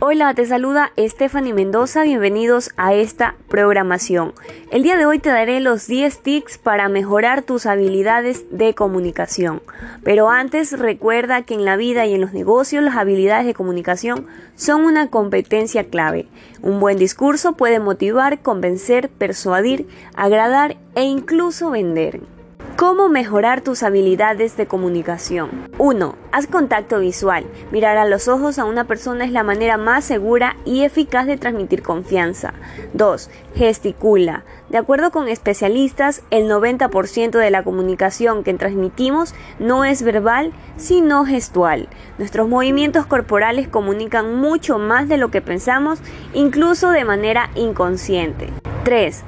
Hola, te saluda Stephanie Mendoza, bienvenidos a esta programación. El día de hoy te daré los 10 tips para mejorar tus habilidades de comunicación. Pero antes recuerda que en la vida y en los negocios las habilidades de comunicación son una competencia clave. Un buen discurso puede motivar, convencer, persuadir, agradar e incluso vender. ¿Cómo mejorar tus habilidades de comunicación? 1. Haz contacto visual. Mirar a los ojos a una persona es la manera más segura y eficaz de transmitir confianza. 2. Gesticula. De acuerdo con especialistas, el 90% de la comunicación que transmitimos no es verbal, sino gestual. Nuestros movimientos corporales comunican mucho más de lo que pensamos, incluso de manera inconsciente. 3.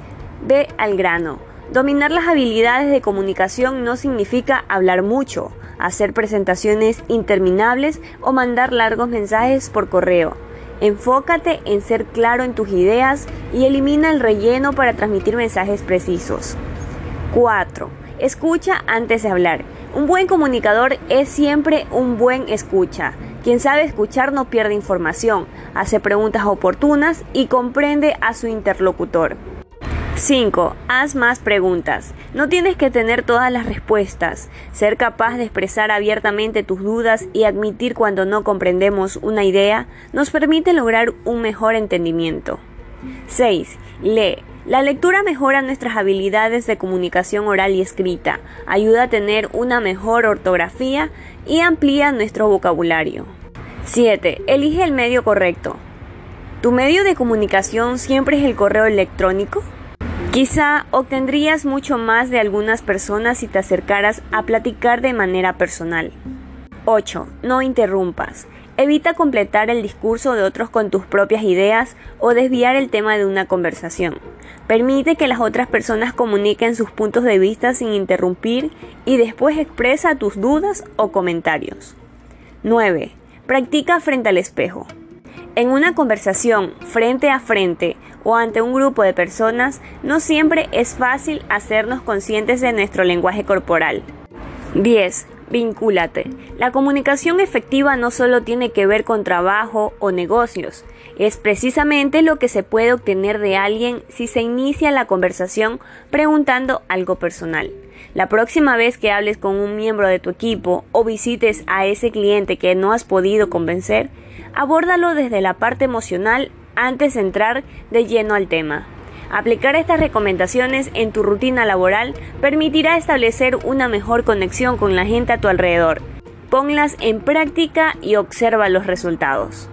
Ve al grano. Dominar las habilidades de comunicación no significa hablar mucho, hacer presentaciones interminables o mandar largos mensajes por correo. Enfócate en ser claro en tus ideas y elimina el relleno para transmitir mensajes precisos. 4. Escucha antes de hablar. Un buen comunicador es siempre un buen escucha. Quien sabe escuchar no pierde información, hace preguntas oportunas y comprende a su interlocutor. 5. Haz más preguntas. No tienes que tener todas las respuestas. Ser capaz de expresar abiertamente tus dudas y admitir cuando no comprendemos una idea nos permite lograr un mejor entendimiento. 6. Lee. La lectura mejora nuestras habilidades de comunicación oral y escrita, ayuda a tener una mejor ortografía y amplía nuestro vocabulario. 7. Elige el medio correcto. ¿Tu medio de comunicación siempre es el correo electrónico? Quizá obtendrías mucho más de algunas personas si te acercaras a platicar de manera personal. 8. No interrumpas. Evita completar el discurso de otros con tus propias ideas o desviar el tema de una conversación. Permite que las otras personas comuniquen sus puntos de vista sin interrumpir y después expresa tus dudas o comentarios. 9. Practica frente al espejo. En una conversación frente a frente o ante un grupo de personas, no siempre es fácil hacernos conscientes de nuestro lenguaje corporal. 10. Vincúlate. La comunicación efectiva no solo tiene que ver con trabajo o negocios, es precisamente lo que se puede obtener de alguien si se inicia la conversación preguntando algo personal. La próxima vez que hables con un miembro de tu equipo o visites a ese cliente que no has podido convencer, abórdalo desde la parte emocional antes de entrar de lleno al tema. Aplicar estas recomendaciones en tu rutina laboral permitirá establecer una mejor conexión con la gente a tu alrededor. Ponlas en práctica y observa los resultados.